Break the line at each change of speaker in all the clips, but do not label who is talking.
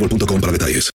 boostmobile.com para detalles.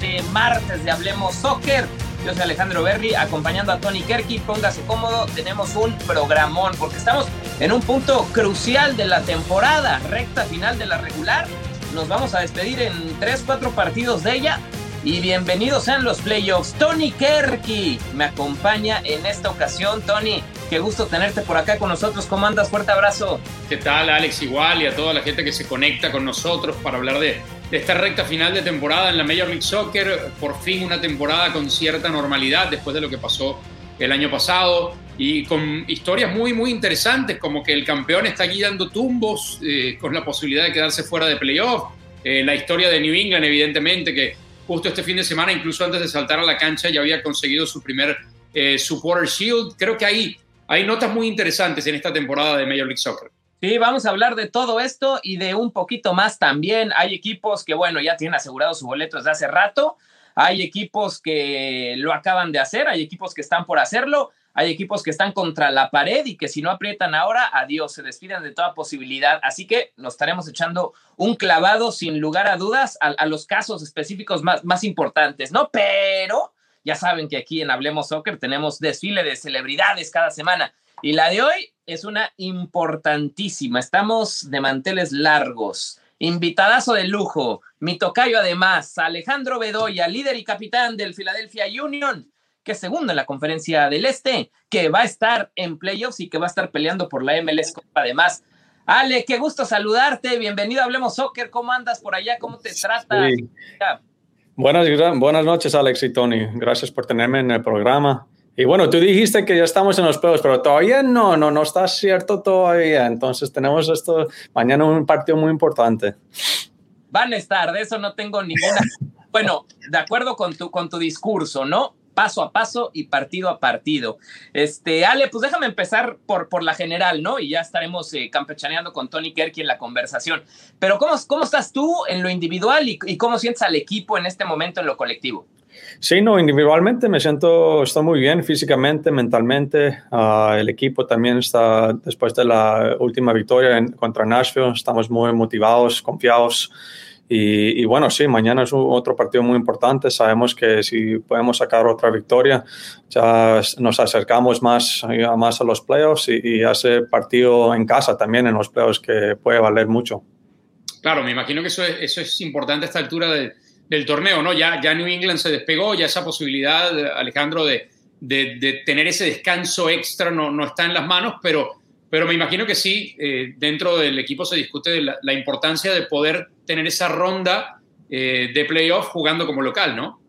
De martes de Hablemos Soccer. Yo soy Alejandro Berry, acompañando a Tony Kerky. Póngase cómodo, tenemos un programón, porque estamos en un punto crucial de la temporada, recta final de la regular. Nos vamos a despedir en 3-4 partidos de ella. Y bienvenidos sean los playoffs. Tony Kerky me acompaña en esta ocasión. Tony, qué gusto tenerte por acá con nosotros. ¿Cómo andas? Fuerte abrazo.
¿Qué tal, Alex? Igual y a toda la gente que se conecta con nosotros para hablar de, esta recta final de temporada en la Major League Soccer. Por fin una temporada con cierta normalidad después de lo que pasó el año pasado y con historias muy, muy interesantes, como que el campeón está aquí dando tumbos eh, con la posibilidad de quedarse fuera de playoff. Eh, la historia de New England, evidentemente, que justo este fin de semana, incluso antes de saltar a la cancha, ya había conseguido su primer eh, Supporter Shield. Creo que hay, hay notas muy interesantes en esta temporada de Major League Soccer.
Sí, vamos a hablar de todo esto y de un poquito más también. Hay equipos que, bueno, ya tienen asegurado su boleto desde hace rato. Hay equipos que lo acaban de hacer, hay equipos que están por hacerlo, hay equipos que están contra la pared y que si no aprietan ahora, adiós, se despiden de toda posibilidad. Así que nos estaremos echando un clavado sin lugar a dudas a, a los casos específicos más, más importantes, ¿no? Pero ya saben que aquí en Hablemos Soccer tenemos desfile de celebridades cada semana. Y la de hoy es una importantísima. Estamos de manteles largos. Invitadazo de lujo. Mi tocayo además, Alejandro Bedoya, líder y capitán del Philadelphia Union, que es segundo en la conferencia del Este, que va a estar en playoffs y que va a estar peleando por la MLS Copa además. Ale, qué gusto saludarte. Bienvenido a Hablemos Soccer. ¿Cómo andas por allá? ¿Cómo te trata?
Sí. Buenas, buenas noches, Alex y Tony. Gracias por tenerme en el programa. Y bueno, tú dijiste que ya estamos en los playoffs, pero todavía no, no, no está cierto todavía. Entonces tenemos esto mañana un partido muy importante.
Van a estar, de eso no tengo ninguna. bueno, de acuerdo con tu, con tu discurso, ¿no? Paso a paso y partido a partido. Este, Ale, pues déjame empezar por, por la general, ¿no? Y ya estaremos eh, campechaneando con Tony Kerky en la conversación. Pero ¿cómo, cómo estás tú en lo individual y, cómo sientes al equipo en este momento en lo colectivo?
Sí, no, individualmente me siento, estoy muy bien físicamente, mentalmente. Uh, el equipo también está, después de la última victoria en, contra Nashville, estamos muy motivados, confiados. Y, bueno, sí, mañana es otro partido muy importante. Sabemos que si podemos sacar otra victoria, ya nos acercamos más, más a los playoffs y, y ese partido en casa también en los playoffs que puede valer mucho.
Claro, me imagino que eso es, eso es importante a esta altura de, del torneo, ¿no? Ya, ya New England se despegó, ya esa posibilidad, Alejandro, de, de, tener ese descanso extra no, no está en las manos, pero, pero me imagino que sí, eh, dentro del equipo se discute la, importancia de poder tener esa ronda eh, de playoff jugando como local, ¿no?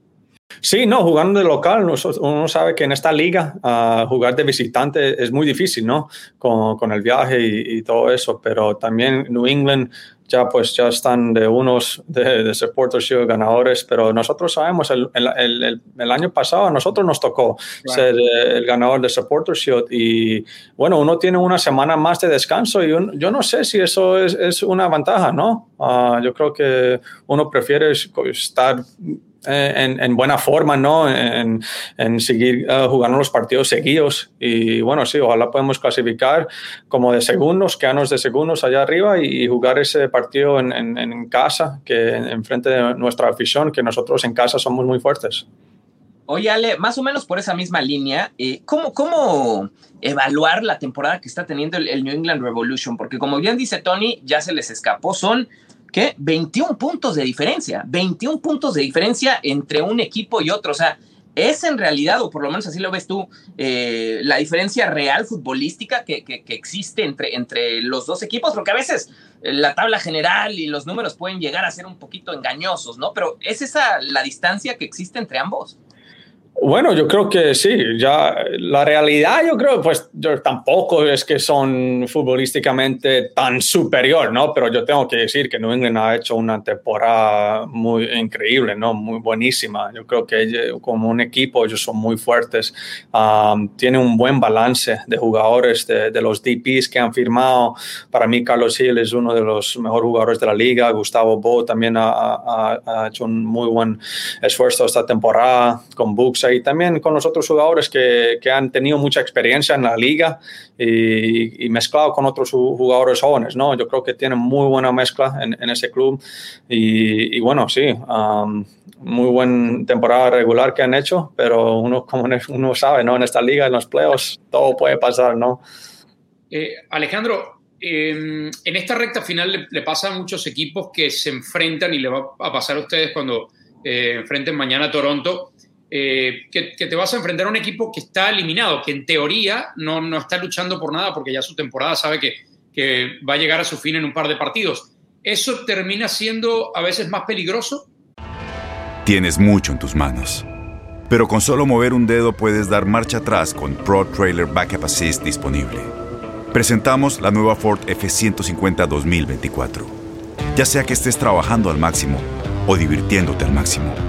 Sí, no, jugando de local, uno sabe que en esta liga uh, jugar de visitante es muy difícil, ¿no? Con, el viaje y, todo eso, pero también New England ya pues ya están de unos de, de Supporter Shield ganadores, pero nosotros sabemos, el, el, el, año pasado a nosotros nos tocó ser eh, el ganador de Supporter Shield y bueno, uno tiene una semana más de descanso y yo no sé si eso es, es una ventaja, ¿no? Uh, yo creo que uno prefiere estar eh, en, buena forma, ¿no? En, en seguir uh, jugando los partidos seguidos. Y bueno, sí, ojalá podamos clasificar como de segundos, quedarnos de segundos allá arriba y, jugar ese partido en, en casa, que en frente de nuestra afición, que nosotros en casa somos muy fuertes.
Oye, Ale, más o menos por esa misma línea, eh, ¿cómo, ¿cómo evaluar la temporada que está teniendo el New England Revolution? Porque como bien dice Tony, ya se les escapó, son ¿qué? 21 puntos de diferencia, 21 puntos de diferencia entre un equipo y otro. O sea, es en realidad, o por lo menos así lo ves tú, eh, la diferencia real futbolística que, que, existe entre, entre los dos equipos, porque a veces eh, la tabla general y los números pueden llegar a ser un poquito engañosos, ¿no? Pero ¿es esa la distancia que existe entre ambos?
Bueno, yo creo que sí, ya la realidad yo creo, pues yo tampoco es que son futbolísticamente tan superior, ¿no? Pero yo tengo que decir que New England ha hecho una temporada muy increíble, ¿no? Muy buenísima. Yo creo que como un equipo ellos son muy fuertes, um, tiene un buen balance de jugadores, de, de, los DPs que han firmado. Para mí Carlos Hill es uno de los mejores jugadores de la liga, Gustavo Bo también ha, ha, ha hecho un muy buen esfuerzo esta temporada con Y también con los otros jugadores que, que han tenido mucha experiencia en la liga y, y, mezclado con otros jugadores jóvenes, ¿no? Yo creo que tienen muy buena mezcla en, en ese club y, y bueno, sí, um, muy buena temporada regular que han hecho, pero uno, como uno sabe, ¿no? En esta liga, en los playoffs, todo puede pasar, ¿no?
Eh, Alejandro, eh, en esta recta final le, le, pasa a muchos equipos que se enfrentan y le va a pasar a ustedes cuando eh, enfrenten mañana a Toronto eh, que, que, te vas a enfrentar a un equipo que está eliminado, que en teoría no, no está luchando por nada porque ya su temporada sabe que, que va a llegar a su fin en un par de partidos. ¿Eso termina siendo a veces más peligroso?
Tienes mucho en tus manos. Pero con solo mover un dedo puedes dar marcha atrás con Pro Trailer Backup Assist disponible. Presentamos la nueva Ford F150 2024. Ya sea que estés trabajando al máximo o divirtiéndote al máximo.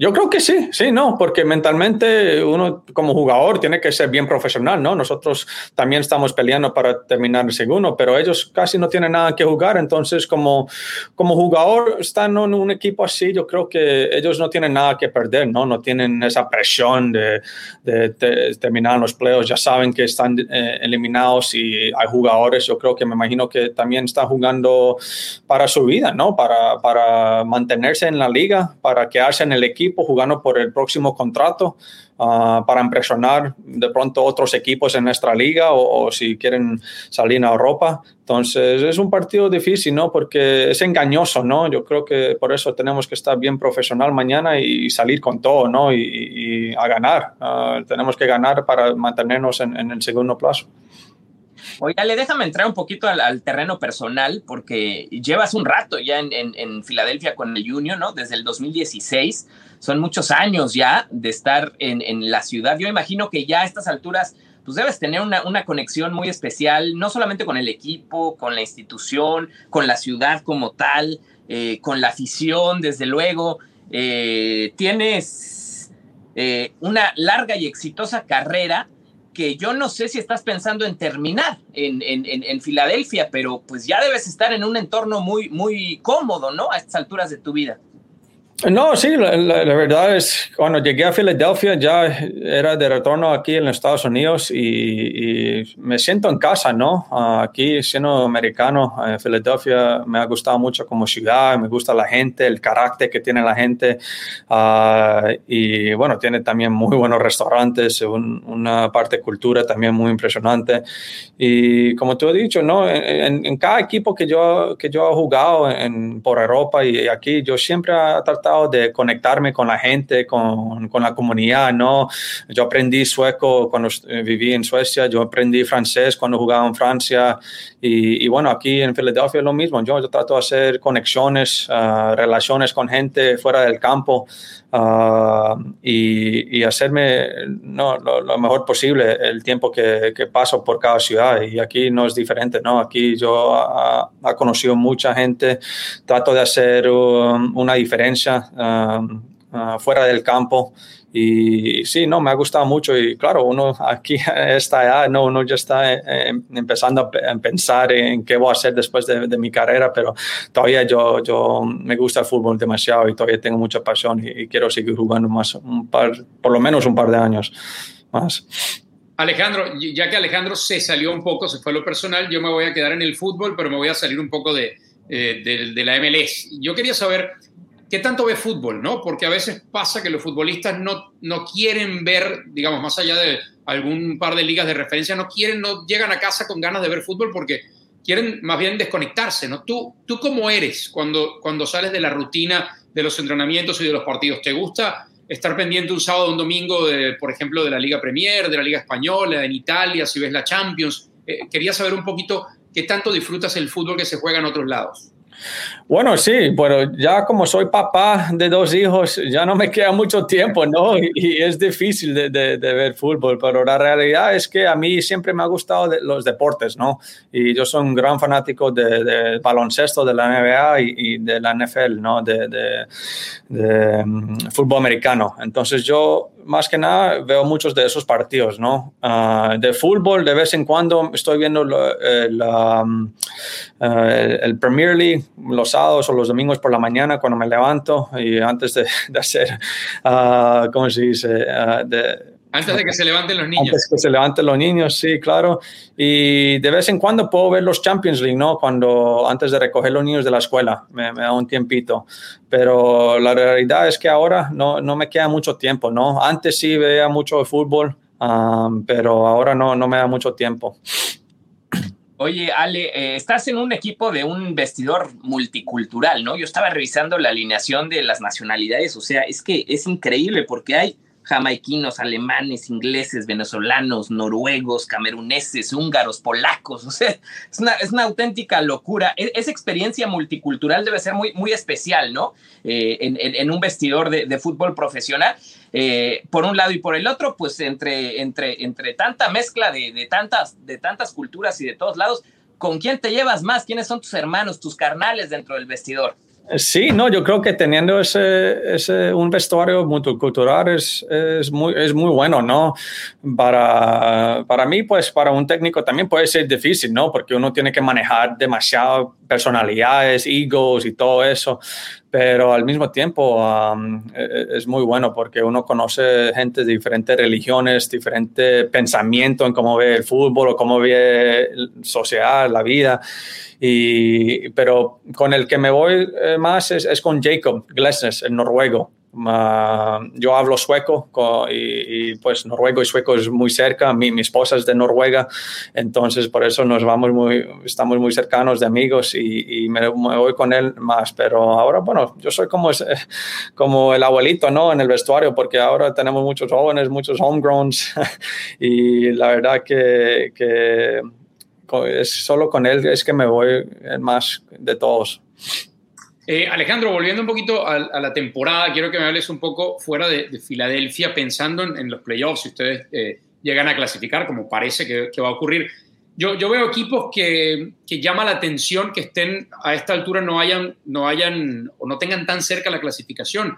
Yo creo que sí, sí, no, porque mentalmente uno como jugador tiene que ser bien profesional, ¿no? Nosotros también estamos peleando para terminar el segundo, pero ellos casi no tienen nada que jugar, entonces como, como jugador están en un equipo así, yo creo que ellos no tienen nada que perder, ¿no? No tienen esa presión de, terminar los playoffs, ya saben que están eh, eliminados y hay jugadores, yo creo que me imagino que también están jugando para su vida, ¿no? Para, para mantenerse en la liga, para quedarse en el equipo jugando por el próximo contrato uh, para impresionar de pronto otros equipos en nuestra liga o, o, si quieren salir a Europa. Entonces es un partido difícil, ¿no? Porque es engañoso, ¿no? Yo creo que por eso tenemos que estar bien profesional mañana y salir con todo, ¿no? Y, y a ganar. Uh, tenemos que ganar para mantenernos en, en el segundo plazo.
Oye, déjame entrar un poquito al, terreno personal, porque llevas un rato ya en, Filadelfia con el Union, ¿no? Desde el 2016. Son muchos años ya de estar en, la ciudad. Yo imagino que ya a estas alturas, pues debes tener una, una, conexión muy especial, no solamente con el equipo, con la institución, con la ciudad como tal, eh, con la afición, desde luego. Eh, tienes eh, una larga y exitosa carrera yo no sé si estás pensando en terminar en, en, en, Filadelfia, pero pues ya debes estar en un entorno muy, muy cómodo, ¿no? A estas alturas de tu vida.
No, sí, la, verdad es, cuando llegué a Filadelfia ya era de retorno aquí en los Estados Unidos y, me siento en casa, ¿no? Aquí siendo americano, en Filadelfia me ha gustado mucho como ciudad, me gusta la gente, el carácter que tiene la gente ah, y bueno, tiene también muy buenos restaurantes, una parte de cultura también muy impresionante y como tú has dicho, ¿no? En, cada equipo que yo, que yo he jugado por Europa y aquí, yo siempre he tratado de conectarme con la gente, con, con, la comunidad, ¿no? Yo aprendí sueco cuando eh, viví en Suecia, yo aprendí francés cuando jugaba en Francia y, bueno, aquí en Filadelfia es lo mismo, yo, yo trato de hacer conexiones, ah, relaciones con gente fuera del campo ah, y, y, hacerme no, lo, mejor posible el tiempo que, que, paso por cada ciudad y aquí no es diferente, ¿no? Aquí yo he conocido mucha gente, trato de hacer um, una diferencia Um, uh, fuera del campo. Y sí, no, me ha gustado mucho y claro, uno aquí está ya no, uno ya está eh, eh, empezando a pensar en qué voy a hacer después de, mi carrera, pero todavía yo, yo me gusta el fútbol demasiado y todavía tengo mucha pasión y, quiero seguir jugando más, un par, por lo menos un par de años más.
Alejandro, ya que Alejandro se salió un poco, se fue a lo personal, yo me voy a quedar en el fútbol, pero me voy a salir un poco de, eh, de, de la MLS. Yo quería saber, ¿qué tanto ve fútbol? ¿no? Porque a veces pasa que los futbolistas no, no quieren ver, digamos, más allá de algún par de ligas de referencia, no quieren, no llegan a casa con ganas de ver fútbol porque quieren más bien desconectarse, ¿no? ¿Tú, tú cómo eres cuando, cuando sales de la rutina de los entrenamientos y de los partidos? ¿Te gusta estar pendiente un sábado o un domingo, de, por ejemplo, de la Liga Premier, de la Liga Española, en Italia, si ves la Champions? Eh, quería saber un poquito qué tanto disfrutas el fútbol que se juega en otros lados.
Bueno, sí, pero ya como soy papá de dos hijos, ya no me queda mucho tiempo, ¿no? Y, es difícil de, ver fútbol, pero la realidad es que a mí siempre me ha gustado los deportes, ¿no? Y yo soy un gran fanático de, baloncesto, de la NBA y, de la NFL, ¿no? De, mm, fútbol americano. Entonces yo más que nada veo muchos de esos partidos, ¿no? Ah, de fútbol, de vez en cuando estoy viendo eh, mm, eh, el, Premier League los sábados o los domingos por la mañana cuando me levanto y antes de, hacer, uh, ¿cómo se dice? Ah,
antes de que se levanten los niños.
Antes de que se levanten los niños, sí, claro. Y de vez en cuando puedo ver los Champions League, ¿no? Cuando, antes de recoger los niños de la escuela, me, da un tiempito. Pero la realidad es que ahora no, no, me queda mucho tiempo, ¿no? Antes sí veía mucho fútbol, um, pero ahora no, no me da mucho tiempo.
Oye, Ale, eh, estás en un equipo de un vestidor multicultural, ¿no? Yo estaba revisando la alineación de las nacionalidades, o sea, es que es increíble porque hay jamaiquinos, alemanes, ingleses, venezolanos, noruegos, cameruneses, húngaros, polacos. O sea, es una, es una auténtica locura. E, esa experiencia multicultural debe ser muy, muy especial, ¿no? Eh, en, un vestidor de, fútbol profesional. Eh, por un lado y por el otro, pues entre, entre, entre tanta mezcla de, de, tantas, de tantas culturas y de todos lados, ¿con quién te llevas más? ¿Quiénes son tus hermanos, tus carnales dentro del vestidor?
Sí, no, yo creo que teniendo ese, ese un vestuario multicultural es, es, muy, es muy bueno, ¿no? Para, para mí, pues para un técnico también puede ser difícil, ¿no? Porque uno tiene que manejar demasiado personalidades, egos y todo eso, pero al mismo tiempo e, e, es muy bueno porque uno conoce gente de diferentes religiones, diferente pensamiento en cómo ve el fútbol o cómo ve la sociedad, la vida. Y, pero con el que me voy eh, más es, es con Jacob Glesnes, el noruego yo hablo sueco y, pues noruego y sueco es muy cerca. Mi, mi, esposa es de Noruega, entonces por eso nos vamos muy, estamos muy cercanos de amigos y, me, voy con él más. Pero ahora, bueno, yo soy como, como el abuelito, ¿no? En el vestuario, porque ahora tenemos muchos jóvenes, muchos homegrowns y la verdad que, que es solo con él es que me voy más de todos.
Eh, Alejandro, volviendo un poquito a, la temporada, quiero que me hables un poco fuera de, Filadelfia, pensando en, los playoffs, si ustedes eh, llegan a clasificar, como parece que, va a ocurrir. Yo, yo veo equipos que, que, llama la atención que estén a esta altura, no hayan, no hayan o no tengan tan cerca la clasificación,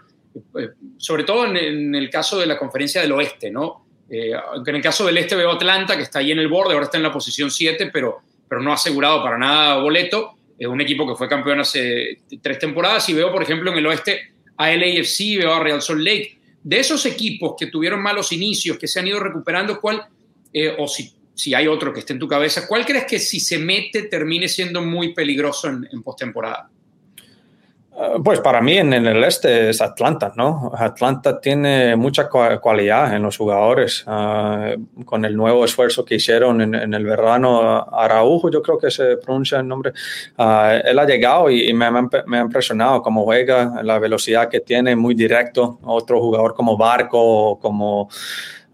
eh, sobre todo en, el caso de la conferencia del oeste, ¿no? en el caso del este veo Atlanta, que está ahí en el borde, ahora está en la posición 7, pero, pero no ha asegurado para nada boleto es un equipo que fue campeón hace tres temporadas y veo, por ejemplo, en el oeste a LAFC, veo a Real Salt Lake. De esos equipos que tuvieron malos inicios, que se han ido recuperando, ¿cuál, eh, o si, si hay otro que esté en tu cabeza, cuál crees que si se mete termine siendo muy peligroso en, en postemporada?
Uh, pues para mí en, el este es Atlanta, ¿no? Atlanta tiene mucha cualidad en los jugadores. Uh, con el nuevo esfuerzo que hicieron en, en, el verano, Araujo, yo creo que se pronuncia el nombre, uh, él ha llegado y, me, me, ha impresionado cómo juega, la velocidad que tiene, muy directo. Otro jugador como Barco, como...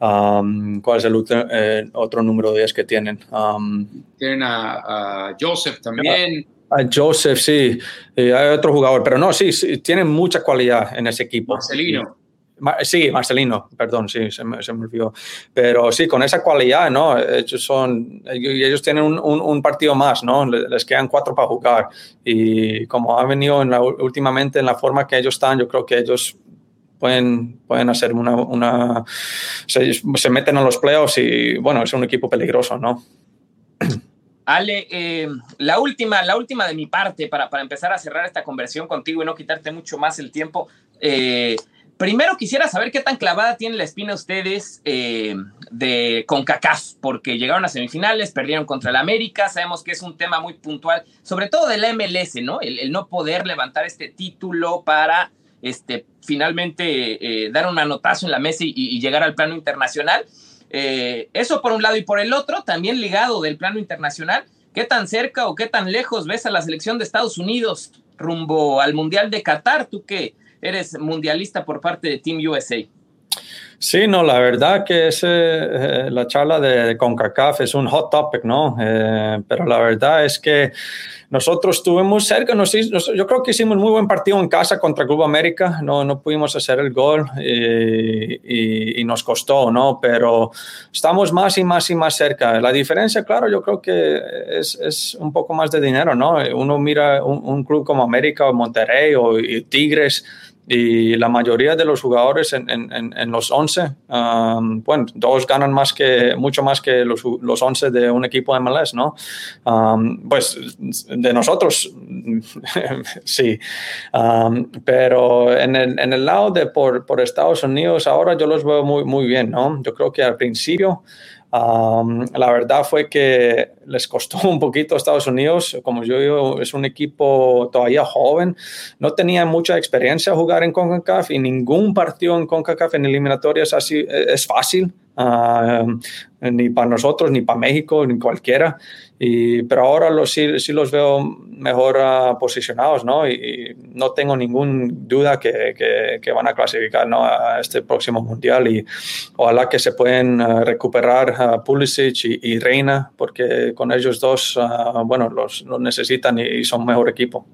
Um, ¿Cuál es el otro, eh, otro número 10 que tienen? Um,
tienen a Joseph también.
A Joseph, sí. Eh, hay otro jugador, pero no, sí, sí, tienen mucha cualidad en ese equipo.
Marcelino.
Sí, Marcelino, perdón, sí, se me, se me, olvidó. Pero sí, con esa cualidad, ¿no? Ellos, son, ellos tienen un, un, un, partido más, ¿no? Les quedan cuatro para jugar. Y como ha venido en la, últimamente en la forma que ellos están, yo creo que ellos pueden, pueden hacer una... una se, se meten a los playoffs y, bueno, es un equipo peligroso, ¿no?
Ale, eh, la última, la última de mi parte para, para, empezar a cerrar esta conversión contigo y no quitarte mucho más el tiempo. Eh, primero quisiera saber qué tan clavada tiene la espina ustedes eh, de CONCACAF, porque llegaron a semifinales, perdieron contra el América, sabemos que es un tema muy puntual, sobre todo del MLS, ¿no? El, no poder levantar este título para este, finalmente dar un manotazo en la mesa y llegar al plano internacional. Eh, eso por un lado y por el otro, también ligado del plano internacional, ¿qué tan cerca o qué tan lejos ves a la selección de Estados Unidos rumbo al Mundial de Qatar? Tú que eres mundialista por parte de Team USA.
Sí, no, la verdad que ese, eh, la charla de, CONCACAF es un hot topic, ¿no? Eh, pero la verdad es que nosotros estuvimos cerca, nos, yo creo que hicimos muy buen partido en casa contra Club América, no, no pudimos hacer el gol y, nos costó, ¿no? Pero estamos más y más y más cerca. La diferencia, claro, yo creo que es, es un poco más de dinero, ¿no? Uno mira un, un club como América o Monterrey o Tigres y la mayoría de los jugadores en, en, en los 11, um, bueno, dos ganan más que, mucho más que los, los 11 de un equipo de MLS, ¿no? Um, pues de nosotros, sí. Um, pero en el, en el lado de por, por, Estados Unidos, ahora yo los veo muy, muy bien, ¿no? Yo creo que al principio... Um, la verdad fue que les costó un poquito a Estados Unidos, como yo digo, es un equipo todavía joven, no tenía mucha experiencia jugar en CONCACAF y ningún partido en CONCACAF en eliminatorias así es fácil, uh, ni para nosotros, ni para México, ni cualquiera. Y, pero ahora los, sí, sí, los veo mejor uh, posicionados, ¿no? Y, y, no tengo ninguna duda que, que, que, van a clasificar ¿no? a este próximo mundial y ojalá que se pueden uh, recuperar uh, Pulisic y, y, Reina, porque con ellos dos, bueno, los, los, necesitan y, son mejor equipo.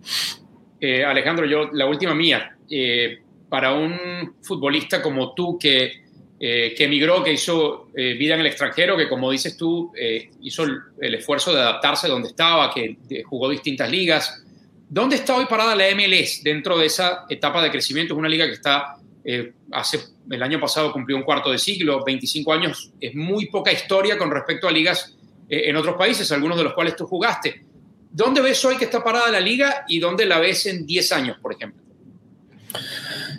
Eh, Alejandro, yo la última mía. Eh, para un futbolista como tú que eh, que emigró, que hizo eh, vida en el extranjero, que como dices tú, hizo el, esfuerzo de adaptarse donde estaba, que jugó distintas ligas. ¿Dónde está hoy parada la MLS dentro de esa etapa de crecimiento? Es una liga que está, hace, el año pasado cumplió un cuarto de siglo, 25 años, es muy poca historia con respecto a ligas en otros países, algunos de los cuales tú jugaste. ¿Dónde ves hoy que está parada la liga y dónde la ves en 10 años, por ejemplo?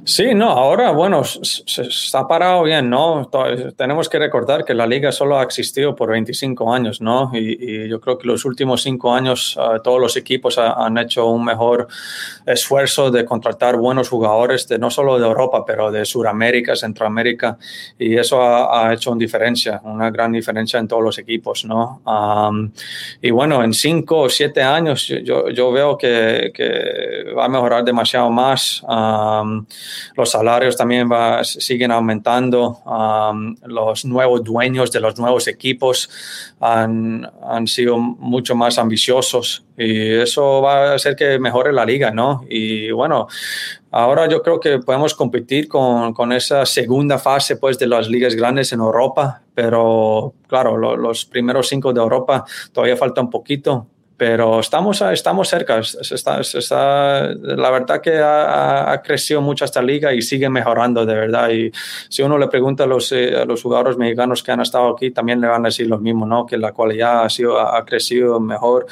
Sí, no, ahora, bueno, se, está parado bien, ¿no? Tenemos que recordar que la liga solo ha existido por 25 años, ¿no? Y, yo creo que los últimos cinco años uh, todos los equipos ha, han hecho un mejor esfuerzo de contratar buenos jugadores, de, no solo de Europa, pero de Sudamérica, Centroamérica, y eso ha, hecho una diferencia, una gran diferencia en todos los equipos, ¿no? Y bueno, en cinco o siete años yo, veo que, que, va a mejorar demasiado más. Um, los salarios también siguen aumentando, um, los nuevos dueños de los nuevos equipos han, sido mucho más ambiciosos y eso va a hacer que mejore la liga, ¿no? Y bueno, ahora yo creo que podemos competir con, esa segunda fase pues de las ligas grandes en Europa, pero claro, lo, los primeros cinco de Europa todavía falta un poquito, pero estamos, estamos cerca. Está, está, la verdad que ha, ha, crecido mucho esta liga y sigue mejorando de verdad. Y si uno le pregunta a los, eh, a los jugadores mexicanos que han estado aquí, también le van a decir lo mismo, ¿no? que la cualidad ha, sido, ha crecido mejor.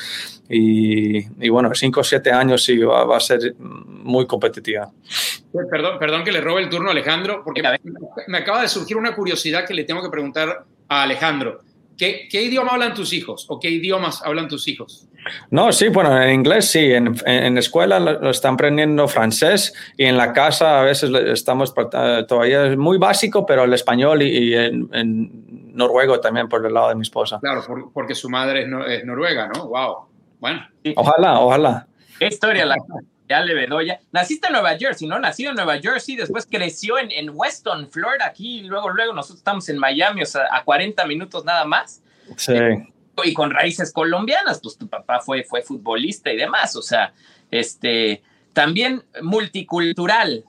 Y, y bueno, 5 o 7 años sí va, va, a ser muy competitiva.
Perdón, perdón que le robe el turno a Alejandro, porque me acaba de surgir una curiosidad que le tengo que preguntar a Alejandro. ¿Qué, ¿Qué, idioma hablan tus hijos o qué idiomas hablan tus hijos?
No, sí, bueno, en inglés sí. En, en, escuela lo están aprendiendo francés y en la casa a veces estamos eh, todavía muy básico, pero el español y, y en, en, noruego también por el lado de mi esposa.
Claro, por, porque su madre es, no, es, noruega, ¿no? Wow. Bueno.
Ojalá, ojalá.
Qué historia la Ale Bedoya. Naciste en Nueva Jersey, ¿no? Nacido en Nueva Jersey, después creció en, en Weston, Florida, aquí, y luego, luego nosotros estamos en Miami, o sea, a 40 minutos nada más.
Sí.
Y con raíces colombianas, pues tu papá fue, fue futbolista y demás, o sea, este, también multicultural,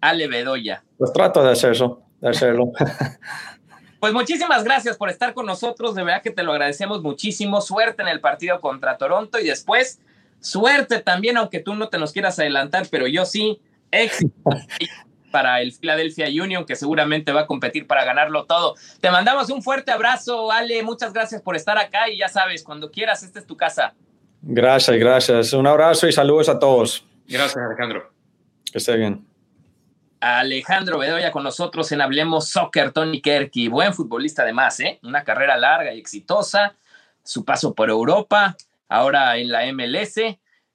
Ale Bedoya.
Pues trato de hacer eso, de hacerlo.
Pues muchísimas gracias por estar con nosotros, de verdad que te lo agradecemos muchísimo. Suerte en el partido contra Toronto y después Suerte también, aunque tú no te nos quieras adelantar, pero yo sí. Éxito para el Philadelphia Union, que seguramente va a competir para ganarlo todo. Te mandamos un fuerte abrazo, Ale. Muchas gracias por estar acá y ya sabes, cuando quieras, esta es tu casa.
Gracias, gracias. Un abrazo y saludos a todos.
Gracias, Alejandro.
Que esté bien.
Alejandro Bedoya con nosotros en Hablemos Soccer, Tony Kerky, buen futbolista además, ¿eh? una carrera larga y exitosa, su paso por Europa, ahora en la MLS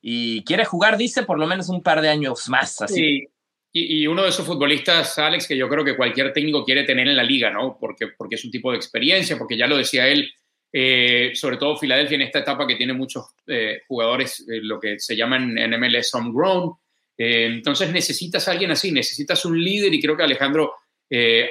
y quiere jugar, dice, por lo menos un par de años más. Así.
Sí. Y, y, uno de esos futbolistas, Alex, que yo creo que cualquier técnico quiere tener en la liga, ¿no? Porque, porque es un tipo de experiencia, porque ya lo decía él, eh, sobre todo Filadelfia en esta etapa que tiene muchos eh, jugadores, eh, lo que se llaman en MLS homegrown. entonces necesitas a alguien así, necesitas un líder y creo que Alejandro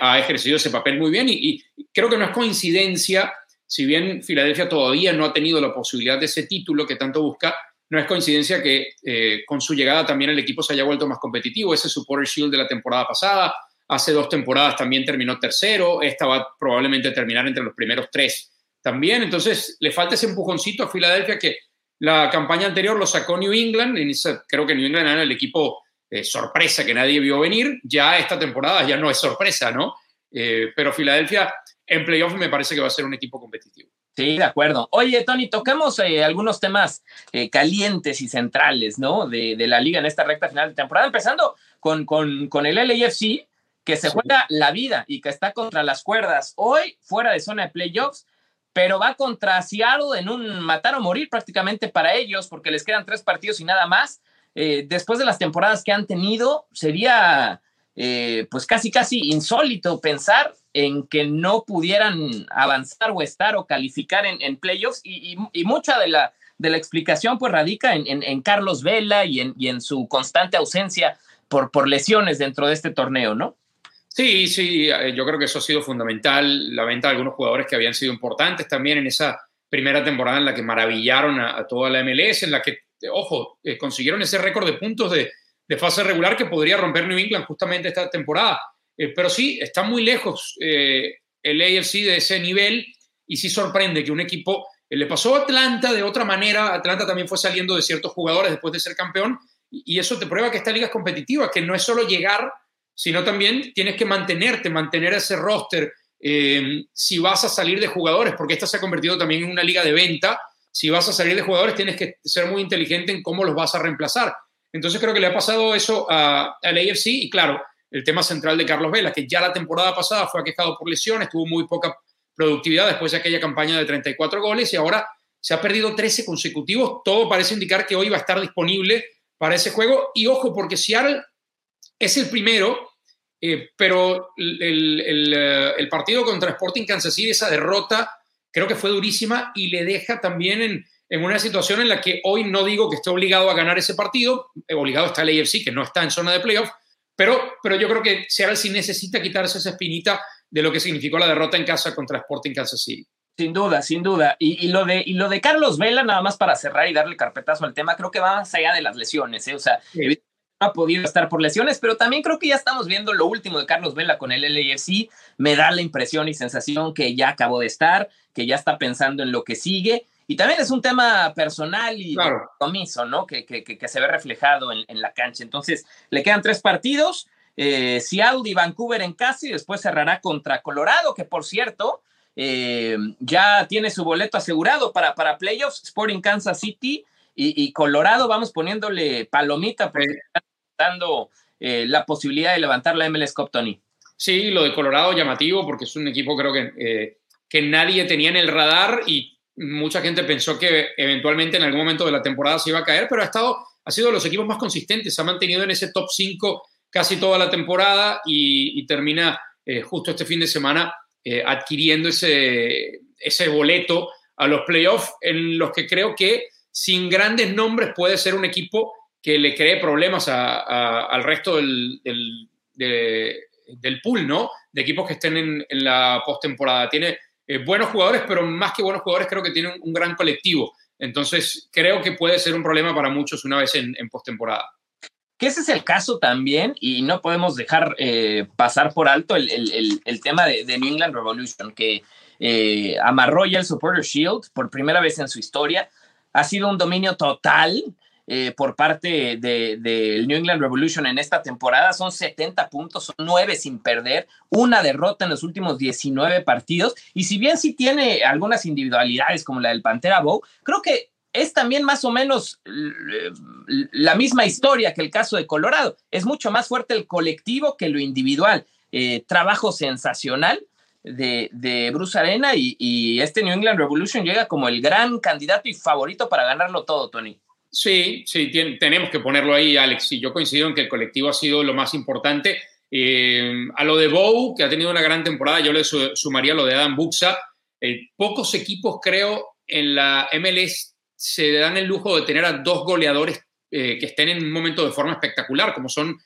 ha ejercido ese papel muy bien y, y creo que no es coincidencia si bien Filadelfia todavía no ha tenido la posibilidad de ese título que tanto busca, no es coincidencia que eh, con su llegada también el equipo se haya vuelto más competitivo. Ese Supporter Shield de la temporada pasada, hace dos temporadas también terminó tercero, esta va probablemente terminar entre los primeros tres también. Entonces le falta ese empujoncito a Filadelfia que la campaña anterior lo sacó New England, creo que New England era el equipo eh, sorpresa que nadie vio venir, ya esta temporada ya no es sorpresa, ¿no? Eh, pero Filadelfia en playoff me parece que va a ser un equipo competitivo.
Sí, de acuerdo. Oye, Tony, tocamos eh, algunos temas eh, calientes y centrales, ¿no? De, de, la liga en esta recta final de temporada, empezando con, con, con el LAFC, que se juega la vida y que está contra las cuerdas hoy, fuera de zona de playoffs, pero va contra Seattle en un matar o morir prácticamente para ellos, porque les quedan tres partidos y nada más. Eh, después de las temporadas que han tenido, sería eh, pues casi, casi insólito pensar en que no pudieran avanzar o estar o calificar en, en playoffs y, y, mucha de la, de la explicación pues radica en, en, en Carlos Vela y en, y en su constante ausencia por, por lesiones dentro de este torneo, ¿no?
Sí, sí, eh, yo creo que eso ha sido fundamental, la venta de algunos jugadores que habían sido importantes también en esa primera temporada en la que maravillaron a, toda la MLS, en la que, ojo, eh, consiguieron ese récord de puntos de, de fase regular que podría romper New England justamente esta temporada. Eh, pero sí, está muy lejos eh, el AFC de ese nivel y sí sorprende que un equipo, eh, le pasó a Atlanta de otra manera, Atlanta también fue saliendo de ciertos jugadores después de ser campeón y, eso te prueba que esta liga es competitiva, que no es solo llegar, sino también tienes que mantenerte, mantener ese roster. Eh, si vas a salir de jugadores, porque esta se ha convertido también en una liga de venta, si vas a salir de jugadores tienes que ser muy inteligente en cómo los vas a reemplazar. Entonces creo que le ha pasado eso al AFC y claro, el tema central de Carlos Vela, que ya la temporada pasada fue aquejado por lesiones, tuvo muy poca productividad después de aquella campaña de 34 goles y ahora se ha perdido 13 consecutivos. Todo parece indicar que hoy va a estar disponible para ese juego. Y ojo, porque Seattle es el primero, eh, pero el, el, partido contra Sporting Kansas City, esa derrota, creo que fue durísima y le deja también en, en una situación en la que hoy no digo que esté obligado a ganar ese partido, eh, obligado está el AFC, que no está en zona de playoff, pero, pero yo creo que Seattle sí necesita quitarse esa espinita de lo que significó la derrota en casa contra Sporting Kansas City.
Sin duda, sin duda. Y, y, lo de, y lo de Carlos Vela, nada más para cerrar y darle carpetazo al tema, creo que va más allá de las lesiones. ¿eh? O sea, sí. ha podido estar por lesiones, pero también creo que ya estamos viendo lo último de Carlos Vela con el LAFC. Me da la impresión y sensación que ya acabó de estar, que ya está pensando en lo que sigue y también es un tema personal y
claro.
compromiso, ¿no? Que, que, que, se ve reflejado en, en, la cancha. Entonces, le quedan tres partidos, eh, Seattle y Vancouver en casa y después cerrará contra Colorado, que por cierto, eh, ya tiene su boleto asegurado para, para playoffs, Sporting Kansas City y, y Colorado, vamos poniéndole palomita porque sí. están dando eh, la posibilidad de levantar la MLS Cup, Tony.
Sí, lo de Colorado llamativo porque es un equipo creo que, eh, que nadie tenía en el radar y mucha gente pensó que eventualmente en algún momento de la temporada se iba a caer, pero ha estado, ha sido de los equipos más consistentes, se ha mantenido en ese top 5 casi toda la temporada y, termina eh, justo este fin de semana eh, adquiriendo ese, ese boleto a los playoffs en los que creo que sin grandes nombres puede ser un equipo que le cree problemas al resto del, del, pool, ¿no? De equipos que estén en, en la postemporada. Tiene eh, buenos jugadores, pero más que buenos jugadores creo que tiene un, gran colectivo. Entonces creo que puede ser un problema para muchos una vez en, en postemporada.
Que ese es el caso también, y no podemos dejar eh, pasar por alto el, el, el tema de, de, New England Revolution, que eh, amarró ya el Supporter Shield por primera vez en su historia. Ha sido un dominio total eh, por parte del de, New England Revolution en esta temporada. Son 70 puntos, son 9 sin perder, una derrota en los últimos 19 partidos. Y si bien sí tiene algunas individualidades como la del Pantera Bow, creo que es también más o menos la misma historia que el caso de Colorado. Es mucho más fuerte el colectivo que lo individual. Eh, trabajo sensacional. De, de, Bruce Arena y, este New England Revolution llega como el gran candidato y favorito para ganarlo todo, Tony.
Sí, sí, tenemos que ponerlo ahí, Alex. Y yo coincido en que el colectivo ha sido lo más importante. Eh, a lo de Bow, que ha tenido una gran temporada, yo le sumaría lo de Adam Buxa. Eh, pocos equipos, creo, en la MLS se dan el lujo de tener a dos goleadores eh, que estén en un momento de forma espectacular, como son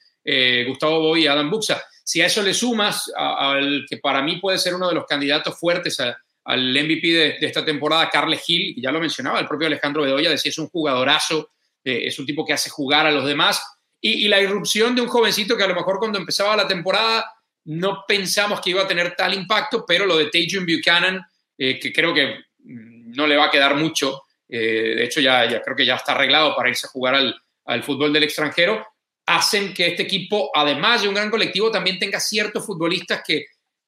Gustavo Boy y Adam Buxa. Si a eso le sumas al que para mí puede ser uno de los candidatos fuertes a, al MVP de, esta temporada, Carles Gil, ya lo mencionaba, el propio Alejandro Bedoya decía es un jugadorazo, eh, es un tipo que hace jugar a los demás, y, la irrupción de un jovencito que a lo mejor cuando empezaba la temporada no pensamos que iba a tener tal impacto, pero lo de Tajun Buchanan, eh, que creo que mm, no le va a quedar mucho, eh, de hecho ya, ya, creo que ya está arreglado para irse a jugar al, al fútbol del extranjero, hacen que este equipo, además de un gran colectivo, también tenga ciertos futbolistas que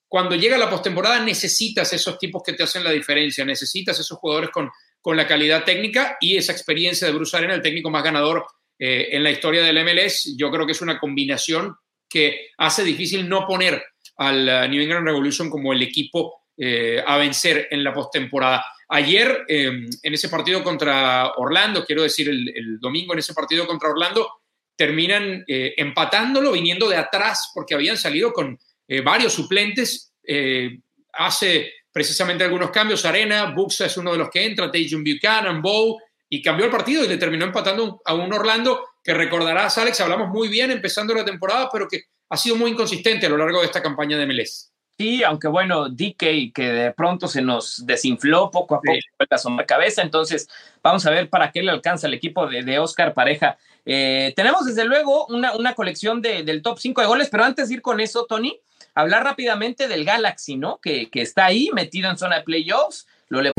cuando llega la postemporada necesitas esos tipos que te hacen la diferencia, necesitas esos jugadores con, con la calidad técnica y esa experiencia de Bruce Arena, el técnico más ganador eh, en la historia del MLS. Yo creo que es una combinación que hace difícil no poner al uh, New England Revolution como el equipo eh, a vencer en la postemporada. Ayer, em, en ese partido contra Orlando, quiero decir el, el, domingo en ese partido contra Orlando, terminan eh, empatándolo viniendo de atrás porque habían salido con eh, varios suplentes. Eh, hace precisamente algunos cambios. Arena, Buxa es uno de los que entra, Tajon Buchanan, Bow, y cambió el partido y le terminó empatando a un Orlando que recordarás, Alex, hablamos muy bien empezando la temporada, pero que ha sido muy inconsistente a lo largo de esta campaña de MLS.
Sí, aunque bueno, DK que de pronto se nos desinfló poco a poco sí. la cabeza, entonces vamos a ver para qué le alcanza el equipo de, de Oscar Pareja. Eh, tenemos desde luego una, una colección de, del top 5 de goles, pero antes de ir con eso, Tony, hablar rápidamente del Galaxy, ¿no? Que, que está ahí metido en zona de playoffs. Lo le...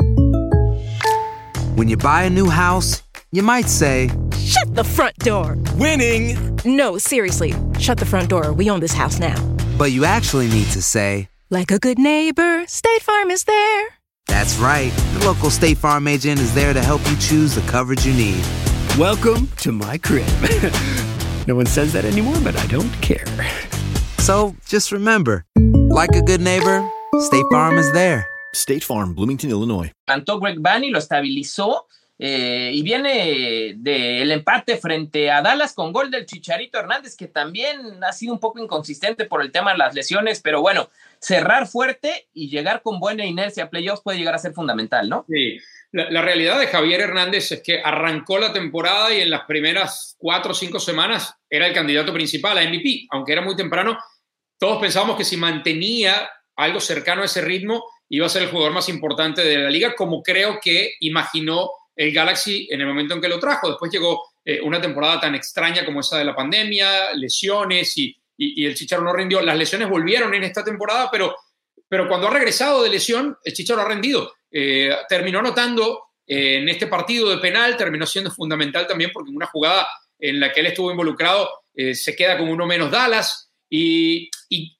When you buy a new house, you might say,
Shut the front door!
Winning!
No, seriously, shut the front door. We own this house now.
But you actually need to say,
Like a good neighbor, State Farm is there.
That's right. The local State Farm agent is there to help you choose the coverage you need.
Welcome to my crib. no one says that anymore, but I don't care.
So just remember, like a good neighbor, State Farm is there.
State Farm, Bloomington, Illinois.
Plantó Greg Bunny, lo estabilizó eh, y viene del de empate frente a Dallas con gol del Chicharito Hernández, que también ha sido un poco inconsistente por el tema de las lesiones, pero bueno, cerrar fuerte y llegar con buena inercia a playoffs puede llegar a ser fundamental, ¿no?
Sí. La, la, realidad de Javier Hernández es que arrancó la temporada y en las primeras cuatro o cinco semanas era el candidato principal a MVP, aunque era muy temprano todos pensábamos que si mantenía algo cercano a ese ritmo, iba a ser el jugador más importante de la liga, como creo que imaginó el Galaxy en el momento en que lo trajo. Después llegó eh, una temporada tan extraña como esa de la pandemia, lesiones y, el Chicharo no rindió. Las lesiones volvieron en esta temporada, pero, pero cuando ha regresado de lesión, el Chicharo ha rendido. Eh, terminó anotando eh, en este partido de penal, terminó siendo fundamental también porque en una jugada en la que él estuvo involucrado se queda con uno menos Dallas. Y,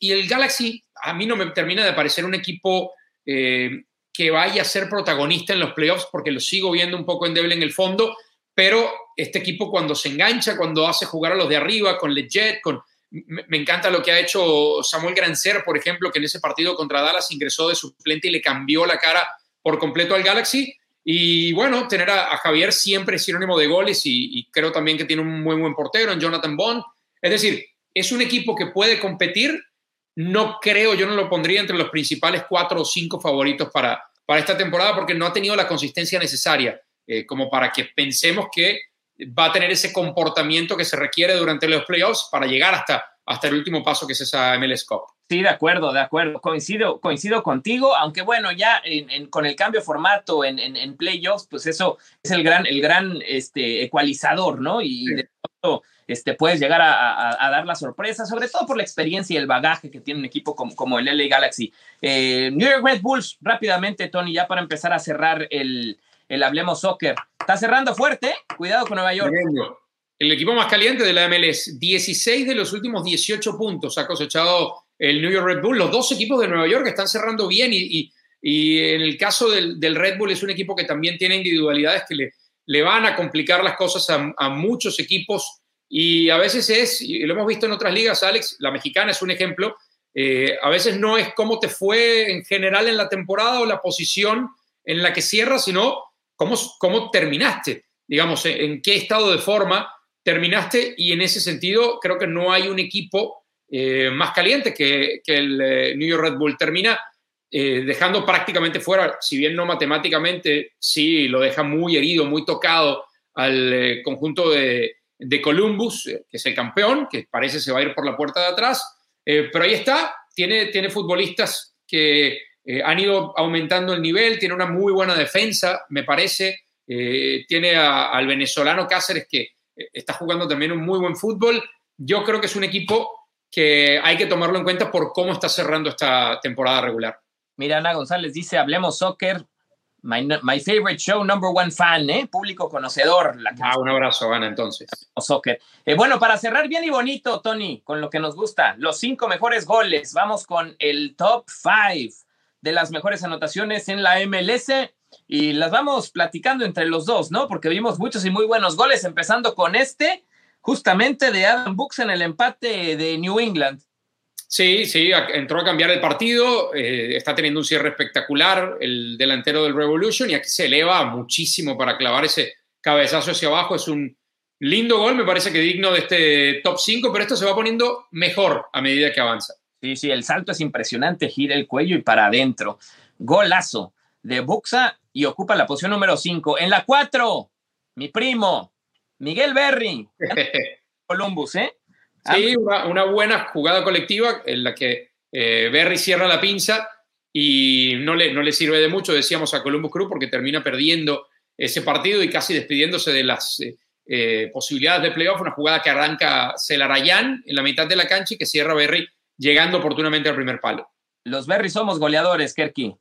el Galaxy a mí no me termina de parecer un equipo eh, que vaya a ser protagonista en los playoffs porque lo sigo viendo un poco endeble en el fondo, pero este equipo cuando se engancha, cuando hace jugar a los de arriba, con Leggett, con, me, encanta lo que ha hecho Samuel Grancer, por ejemplo, que en ese partido contra Dallas ingresó de suplente y le cambió la cara por completo al Galaxy. Y bueno, tener a, Javier siempre es sinónimo de goles y, creo también que tiene un muy buen portero en Jonathan Bond. Es decir, es un equipo que puede competir. No creo, yo no lo pondría entre los principales cuatro o cinco favoritos para, para esta temporada porque no ha tenido la consistencia necesaria eh, como para que pensemos que va a tener ese comportamiento que se requiere durante los playoffs para llegar hasta, hasta el último paso que es esa MLS Cup.
Sí, de acuerdo, de acuerdo. Coincido, coincido contigo, aunque bueno, ya en, en, con el cambio de formato en, en, playoffs, pues eso es el gran, el gran este, ecualizador, ¿no? Y sí. de pronto este, puedes llegar a, dar la sorpresa, sobre todo por la experiencia y el bagaje que tiene un equipo como, como el LA Galaxy. Eh, New York Red Bulls, rápidamente, Tony, ya para empezar a cerrar el, el Hablemos Soccer. Está cerrando fuerte, cuidado con Nueva York.
El equipo más caliente de la MLS, 16 de los últimos 18 puntos ha cosechado el New York Red Bull. Los dos equipos de Nueva York están cerrando bien y, y, y en el caso del, del, Red Bull es un equipo que también tiene individualidades que le, le van a complicar las cosas a, a, muchos equipos y a veces es, y lo hemos visto en otras ligas, Alex, la mexicana es un ejemplo, eh, a veces no es cómo te fue en general en la temporada o la posición en la que cierras, sino cómo, cómo terminaste, digamos, en, en qué estado de forma terminaste y en ese sentido creo que no hay un equipo eh, más caliente que, que el eh, New York Red Bull. Termina dejando prácticamente fuera, si bien no matemáticamente, sí lo deja muy herido, muy tocado al conjunto de, de, Columbus, eh, que es el campeón, que parece se va a ir por la puerta de atrás. Eh, pero ahí está, tiene, tiene futbolistas que han ido aumentando el nivel, tiene una muy buena defensa, me parece. tiene al venezolano Cáceres que está jugando también un muy buen fútbol. Yo creo que es un equipo que hay que tomarlo en cuenta por cómo está cerrando esta temporada regular.
Mira, Ana González dice, hablemos soccer, my, my favorite show, number one fan, ¿eh? público conocedor. La
ah, un abrazo, Ana, entonces.
Soccer. Eh, bueno, para cerrar bien y bonito, Tony, con lo que nos gusta, los cinco mejores goles, vamos con el top five de las mejores anotaciones en la MLS y las vamos platicando entre los dos, ¿no? Porque vimos muchos y muy buenos goles, empezando con este, justamente de Adam Books en el empate de New England.
Sí, sí, entró a cambiar el partido, eh, está teniendo un cierre espectacular el delantero del Revolution y aquí se eleva muchísimo para clavar ese cabezazo hacia abajo. Es un lindo gol, me parece que digno de este top 5, pero esto se va poniendo mejor a medida que avanza.
Sí, sí, el salto es impresionante, gira el cuello y para adentro. Golazo de Buxa y ocupa la posición número 5. En la 4, mi primo, Miguel Berry. Columbus, ¿eh?
Sí, una, una, buena jugada colectiva en la que eh, Berry cierra la pinza y no le, no le sirve de mucho, decíamos a Columbus Crew, porque termina perdiendo ese partido y casi despidiéndose de las eh, eh, posibilidades de playoff. Una jugada que arranca Celarayán en la mitad de la cancha y que cierra Berry llegando oportunamente al primer palo.
Los Berry somos goleadores, Kerky.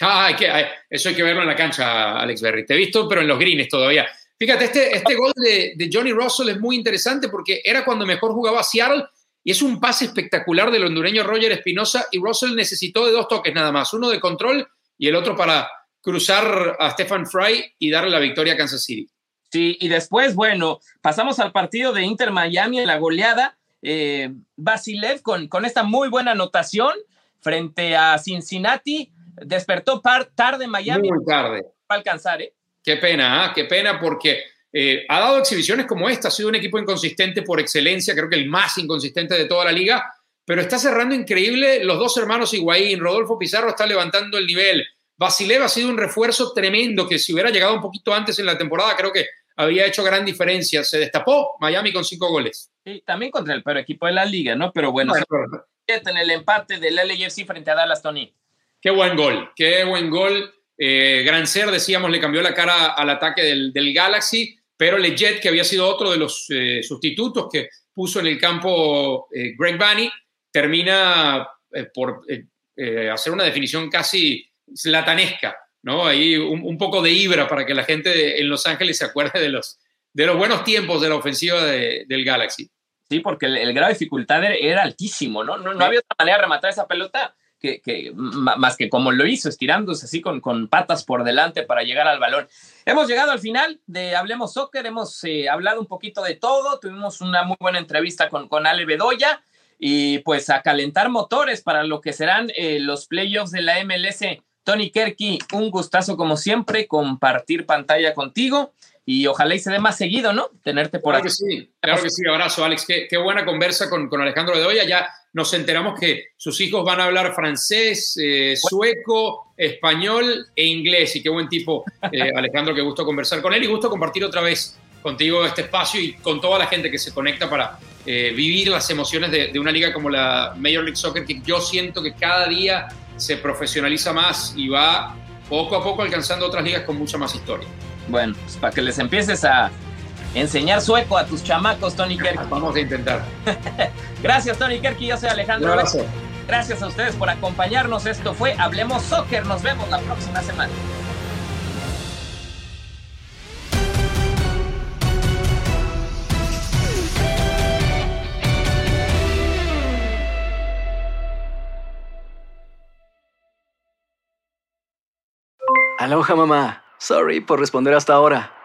Ah, hay que, hay, eso hay que verlo en la cancha, Alex Berry. Te he visto, pero en los greens todavía. Fíjate, este, este gol de, de, Johnny Russell es muy interesante porque era cuando mejor jugaba Seattle y es un pase espectacular del hondureño Roger Espinosa y Russell necesitó de dos toques nada más, uno de control y el otro para cruzar a Stephen Fry y darle la victoria a Kansas City.
Sí, y después, bueno, pasamos al partido de Inter Miami en la goleada. Eh, Basilev con, con esta muy buena anotación frente a Cincinnati. Despertó par, tarde Miami.
Muy tarde.
Para alcanzar, ¿eh?
Qué pena, ¿eh? qué pena porque eh, ha dado exhibiciones como esta, ha sido un equipo inconsistente por excelencia, creo que el más inconsistente de toda la liga, pero está cerrando increíble. Los dos hermanos Higuaín, Rodolfo Pizarro está levantando el nivel. Basilev ha sido un refuerzo tremendo que si hubiera llegado un poquito antes en la temporada, creo que había hecho gran diferencia. Se destapó Miami con cinco goles.
Sí, también contra el peor equipo de la liga, ¿no? Pero bueno, bueno en el empate del LAFC frente a Dallas, Tony.
Qué buen gol, qué buen gol. Eh, Grancer, decíamos, le cambió la cara al ataque del, del Galaxy, pero Leggett, que había sido otro de los eh, sustitutos que puso en el campo eh, Greg Bunny, termina eh, por hacer una definición casi latanesca, ¿no? Ahí un, un, poco de ibra para que la gente de, en Los Ángeles se acuerde de los, de los buenos tiempos de la ofensiva de, del Galaxy.
Sí, porque el, el, grado de dificultad era altísimo, ¿no? No, no había otra manera de rematar esa pelota que, que más que como lo hizo, estirándose así con, con patas por delante para llegar al balón. Hemos llegado al final de Hablemos Soccer, hemos eh, hablado un poquito de todo, tuvimos una muy buena entrevista con, con Ale Bedoya y pues a calentar motores para lo que serán eh, los playoffs de la MLS. Tony Kerky, un gustazo como siempre compartir pantalla contigo y ojalá y se dé más seguido, ¿no? Tenerte por
claro
aquí.
Que sí, claro que sí, abrazo Alex, qué, qué buena conversa con, con, Alejandro Bedoya, ya nos enteramos que sus hijos van a hablar francés, eh, sueco, español e inglés y qué buen tipo eh, Alejandro, qué gusto conversar con él y gusto compartir otra vez contigo este espacio y con toda la gente que se conecta para eh, vivir las emociones de, de, una liga como la Major League Soccer, que yo siento que cada día se profesionaliza más y va poco a poco alcanzando otras ligas con mucha más historia.
Bueno, pues para que les empieces a enseñar sueco a tus chamacos, Tony Kerky.
Vamos a intentar.
Gracias, Tony Kerky. Yo soy Alejandro.
Abrazo.
Gracias a ustedes por acompañarnos. Esto fue Hablemos Soccer. Nos vemos la próxima semana.
Aloha mamá. Sorry por responder hasta ahora.